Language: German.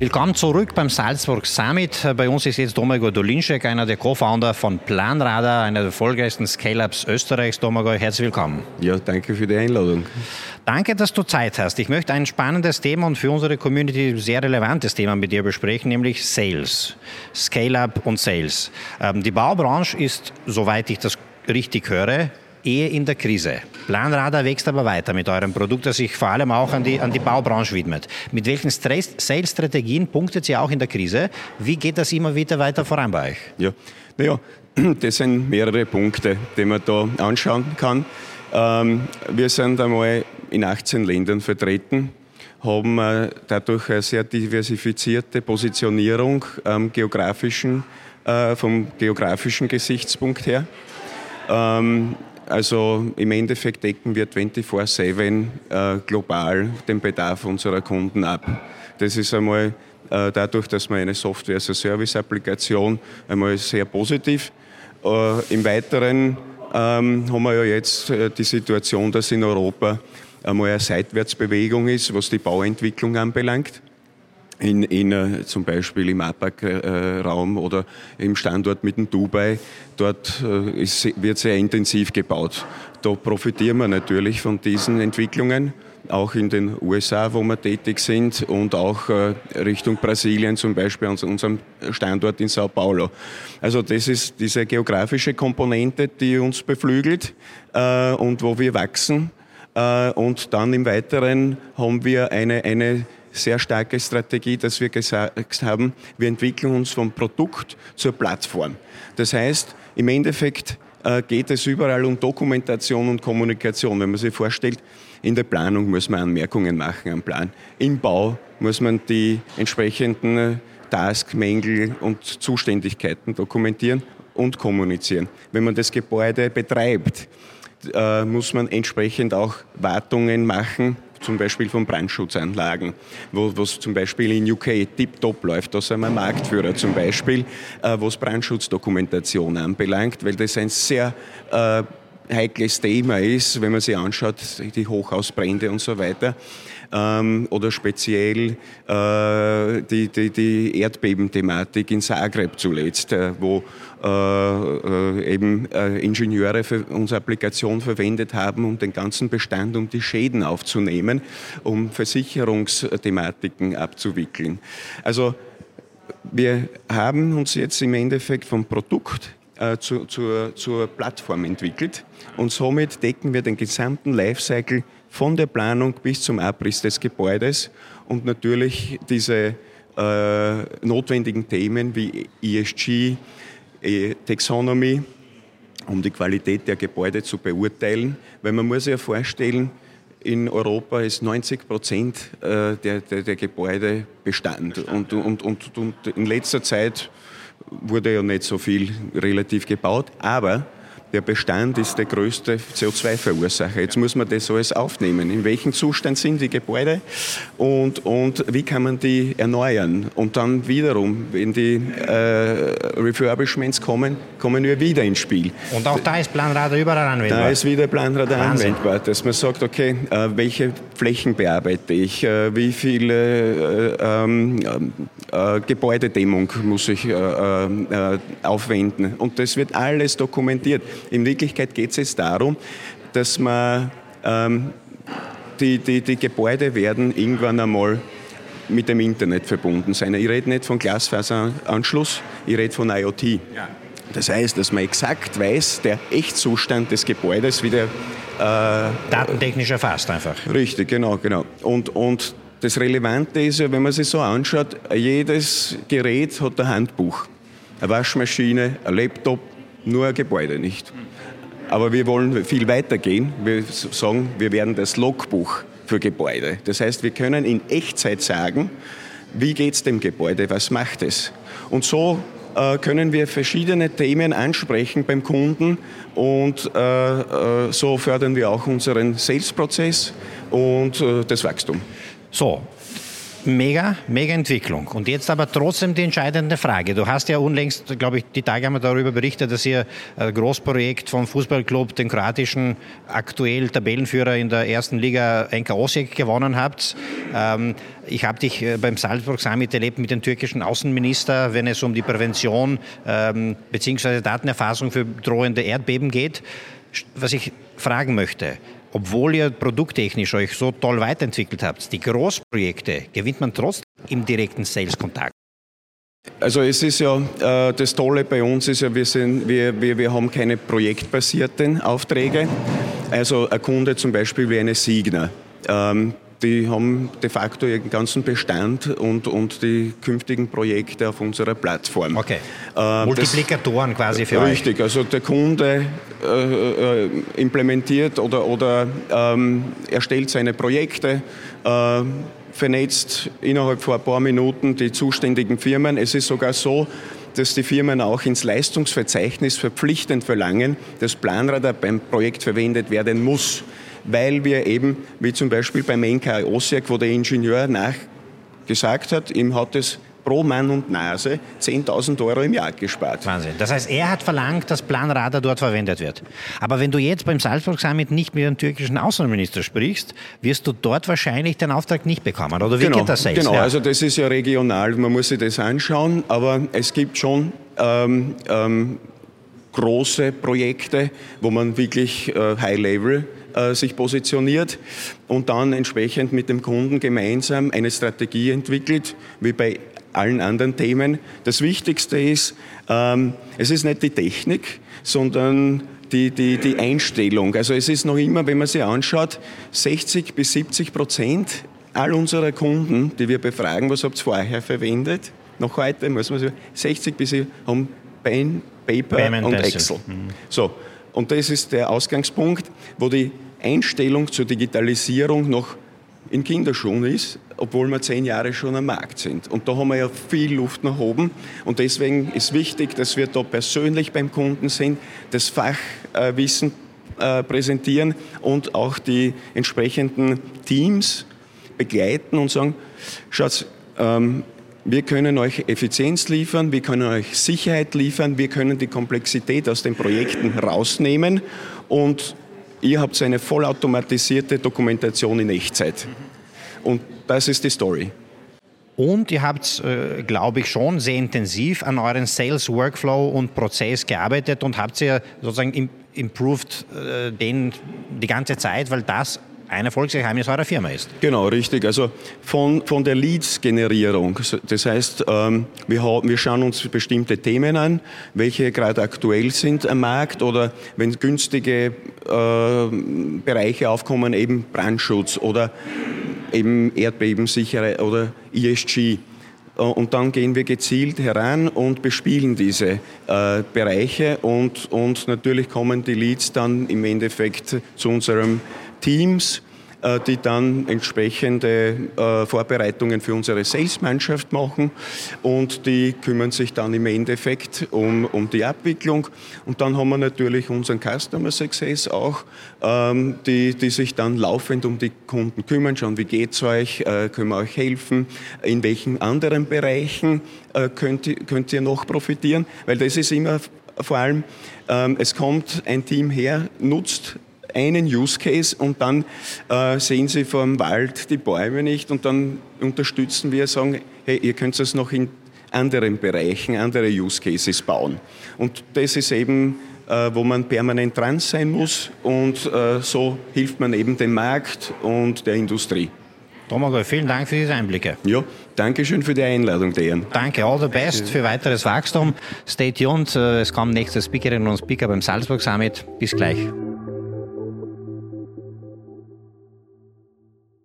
Willkommen zurück beim Salzburg Summit. Bei uns ist jetzt Domagoj Dolinschek, einer der Co-Founder von Planradar, einer der erfolgreichsten Scale-Ups Österreichs. Domagoj, herzlich willkommen. Ja, danke für die Einladung. Danke, dass du Zeit hast. Ich möchte ein spannendes Thema und für unsere Community sehr relevantes Thema mit dir besprechen, nämlich Sales, Scale-Up und Sales. Ähm, die Baubranche ist, soweit ich das richtig höre, eher in der Krise. Planradar wächst aber weiter mit eurem Produkt, das sich vor allem auch an die, an die Baubranche widmet. Mit welchen Sales-Strategien punktet ihr auch in der Krise? Wie geht das immer wieder weiter voran bei euch? Ja, naja, das sind mehrere Punkte, die man da anschauen kann. Ähm, wir sind einmal in 18 Ländern vertreten, haben äh, dadurch eine sehr diversifizierte Positionierung ähm, geografischen, äh, vom geografischen Gesichtspunkt her. Ähm, also im Endeffekt decken wir 24-7 äh, global den Bedarf unserer Kunden ab. Das ist einmal äh, dadurch, dass wir eine Software-as-a-Service-Applikation einmal sehr positiv. Äh, Im Weiteren ähm, haben wir ja jetzt äh, die Situation, dass in Europa einmal eine Seitwärtsbewegung ist, was die Bauentwicklung anbelangt in, in äh, zum Beispiel im APAC-Raum oder im Standort mit dem Dubai. Dort äh, ist, wird sehr intensiv gebaut. Da profitieren wir natürlich von diesen Entwicklungen, auch in den USA, wo wir tätig sind und auch äh, Richtung Brasilien, zum Beispiel an unserem Standort in Sao Paulo. Also das ist diese geografische Komponente, die uns beflügelt äh, und wo wir wachsen. Äh, und dann im Weiteren haben wir eine, eine sehr starke Strategie, dass wir gesagt haben, wir entwickeln uns vom Produkt zur Plattform. Das heißt, im Endeffekt äh, geht es überall um Dokumentation und Kommunikation. Wenn man sich vorstellt, in der Planung muss man Anmerkungen machen am Plan. Im Bau muss man die entsprechenden äh, Task, Mängel und Zuständigkeiten dokumentieren und kommunizieren. Wenn man das Gebäude betreibt, äh, muss man entsprechend auch Wartungen machen, zum Beispiel von Brandschutzanlagen, wo es zum Beispiel in UK tiptop läuft. Da sind wir Marktführer zum Beispiel, äh, was Brandschutzdokumentation anbelangt, weil das ein sehr äh, heikles Thema ist, wenn man sich anschaut, die Hochhausbrände und so weiter ähm, oder speziell äh, die, die, die Erdbebenthematik in Zagreb zuletzt, äh, wo äh, äh eben äh, Ingenieure für unsere Applikation verwendet haben, um den ganzen Bestand, um die Schäden aufzunehmen, um Versicherungsthematiken abzuwickeln. Also wir haben uns jetzt im Endeffekt vom Produkt äh, zu, zur, zur Plattform entwickelt und somit decken wir den gesamten Lifecycle von der Planung bis zum Abriss des Gebäudes und natürlich diese äh, notwendigen Themen wie ESG, e Taxonomy, um die Qualität der Gebäude zu beurteilen. Weil man muss sich ja vorstellen, in Europa ist 90 Prozent äh, der, der, der Gebäude Bestand. Und, und, und, und in letzter Zeit wurde ja nicht so viel relativ gebaut, aber der Bestand ist der größte CO2-Verursacher. Jetzt muss man das alles aufnehmen. In welchem Zustand sind die Gebäude und, und wie kann man die erneuern? Und dann wiederum, wenn die äh, Refurbishments kommen, kommen wir wieder ins Spiel. Und auch da ist Planradar überall anwendbar? Da ist wieder Planradar Wahnsinn. anwendbar, dass man sagt, okay, äh, welche Flächen bearbeite ich, äh, wie viele äh, ähm, äh, Gebäudedämmung muss ich äh, aufwenden. Und das wird alles dokumentiert. In Wirklichkeit geht es jetzt darum, dass man ähm, die, die, die Gebäude werden irgendwann einmal mit dem Internet verbunden sein. Ich rede nicht von Glasfaseranschluss, ich rede von IoT. Ja. Das heißt, dass man exakt weiß, der Echtzustand des Gebäudes wieder. Äh, Datentechnisch erfasst einfach. Richtig, genau, genau. Und, und das Relevante ist ja, wenn man sich so anschaut, jedes Gerät hat ein Handbuch. Eine Waschmaschine, ein Laptop, nur ein Gebäude nicht. Aber wir wollen viel weiter gehen. Wir sagen, wir werden das Logbuch für Gebäude. Das heißt, wir können in Echtzeit sagen, wie geht es dem Gebäude, was macht es. Und so äh, können wir verschiedene Themen ansprechen beim Kunden und äh, äh, so fördern wir auch unseren Sales-Prozess und äh, das Wachstum. So, Mega, mega Entwicklung. Und jetzt aber trotzdem die entscheidende Frage. Du hast ja unlängst, glaube ich, die Tage haben wir darüber berichtet, dass ihr ein Großprojekt vom Fußballclub, den kroatischen aktuell Tabellenführer in der ersten Liga NK Osijek gewonnen habt. Ähm, ich habe dich äh, beim Salzburg Summit erlebt mit dem türkischen Außenminister, wenn es um die Prävention ähm, bzw. Datenerfassung für drohende Erdbeben geht. Was ich fragen möchte, obwohl ihr produkttechnisch euch so toll weiterentwickelt habt, die Großprojekte gewinnt man trotzdem im direkten Sales-Kontakt. Also es ist ja, äh, das Tolle bei uns ist ja, wir, sind, wir, wir, wir haben keine projektbasierten Aufträge. Also ein Kunde zum Beispiel wie eine Signa. Die haben de facto ihren ganzen Bestand und, und die künftigen Projekte auf unserer Plattform. Okay. Äh, Multiplikatoren quasi für richtig, euch. Richtig, also der Kunde äh, äh, implementiert oder, oder ähm, erstellt seine Projekte, äh, vernetzt innerhalb von ein paar Minuten die zuständigen Firmen. Es ist sogar so, dass die Firmen auch ins Leistungsverzeichnis verpflichtend verlangen, dass Planradar beim Projekt verwendet werden muss weil wir eben, wie zum Beispiel beim NKI Osijek, wo der Ingenieur nachgesagt hat, ihm hat es pro Mann und Nase 10.000 Euro im Jahr gespart. Wahnsinn. Das heißt, er hat verlangt, dass Planradar dort verwendet wird. Aber wenn du jetzt beim Salzburg Summit nicht mit dem türkischen Außenminister sprichst, wirst du dort wahrscheinlich den Auftrag nicht bekommen. Oder wie genau, geht das selbst? Genau, ja. also das ist ja regional, man muss sich das anschauen, aber es gibt schon ähm, ähm, große Projekte, wo man wirklich äh, High-Level äh, sich positioniert und dann entsprechend mit dem Kunden gemeinsam eine Strategie entwickelt, wie bei allen anderen Themen. Das Wichtigste ist, ähm, es ist nicht die Technik, sondern die, die, die Einstellung. Also es ist noch immer, wenn man sich anschaut, 60 bis 70 Prozent all unserer Kunden, die wir befragen, was habt ihr vorher verwendet, noch heute muss man sagen, 60 bis haben Pen, Paper Payment und Excel. Mhm. So, und das ist der Ausgangspunkt, wo die Einstellung zur Digitalisierung noch in Kinderschuhen ist, obwohl wir zehn Jahre schon am Markt sind. Und da haben wir ja viel Luft nach oben. Und deswegen ist wichtig, dass wir da persönlich beim Kunden sind, das Fachwissen äh, präsentieren und auch die entsprechenden Teams begleiten und sagen, schaut, ähm, wir können euch Effizienz liefern, wir können euch Sicherheit liefern, wir können die Komplexität aus den Projekten rausnehmen und ihr habt eine vollautomatisierte Dokumentation in Echtzeit. Und das ist die Story. Und ihr habt, äh, glaube ich, schon sehr intensiv an euren Sales Workflow und Prozess gearbeitet und habt ihr sozusagen improved äh, den die ganze Zeit, weil das ein Erfolgsgeheimnis eurer Firma ist. Genau, richtig. Also von, von der Leads-Generierung. Das heißt, ähm, wir, haben, wir schauen uns bestimmte Themen an, welche gerade aktuell sind am Markt oder wenn günstige äh, Bereiche aufkommen, eben Brandschutz oder eben Erdbebensichere oder ESG. Äh, und dann gehen wir gezielt heran und bespielen diese äh, Bereiche und, und natürlich kommen die Leads dann im Endeffekt zu unserem Teams, äh, die dann entsprechende äh, Vorbereitungen für unsere Sales-Mannschaft machen und die kümmern sich dann im Endeffekt um, um die Abwicklung. Und dann haben wir natürlich unseren Customer Success auch, ähm, die, die sich dann laufend um die Kunden kümmern, schauen, wie geht es euch, äh, können wir euch helfen, in welchen anderen Bereichen könnt, könnt ihr noch profitieren, weil das ist immer vor allem, ähm, es kommt ein Team her, nutzt einen Use Case und dann äh, sehen Sie vor dem Wald die Bäume nicht und dann unterstützen wir, sagen, hey, ihr könnt das noch in anderen Bereichen, andere Use Cases bauen. Und das ist eben, äh, wo man permanent dran sein muss und äh, so hilft man eben dem Markt und der Industrie. Thomas, vielen Dank für diese Einblicke. Ja, danke schön für die Einladung, Dejan. Danke, all the best für weiteres Wachstum. Stay tuned, äh, es kommen nächste Speakerinnen und Speaker beim Salzburg Summit. Bis gleich.